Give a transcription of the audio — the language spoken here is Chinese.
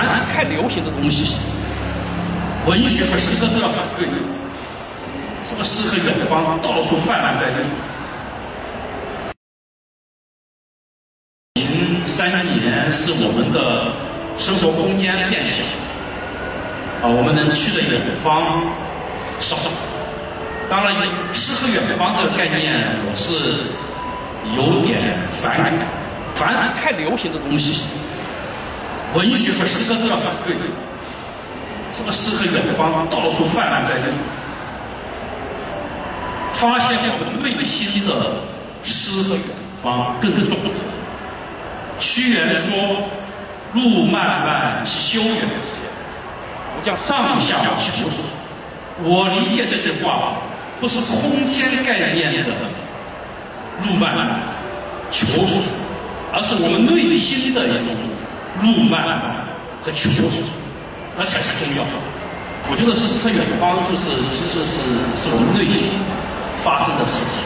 凡是太流行的东西，文学和诗歌都要反对。这个诗和远方到处泛滥在这里。近三年是我们的生活空间变小，啊，我们能去的远方少。当然，诗和远方这个概念，我是有点反感。凡是太流行的东西，文学和诗歌都要反对。这个诗和远方到处泛滥在这里。发现我们内心的诗和远方更重要。屈原说：“路漫漫其修远也，我叫上下求索。”我理解这句话，不是空间概念的路漫漫求索，而是我们内心的一种路漫漫和曲折那才是重要我觉得诗和远方就是其实是是我们内心发生的事情。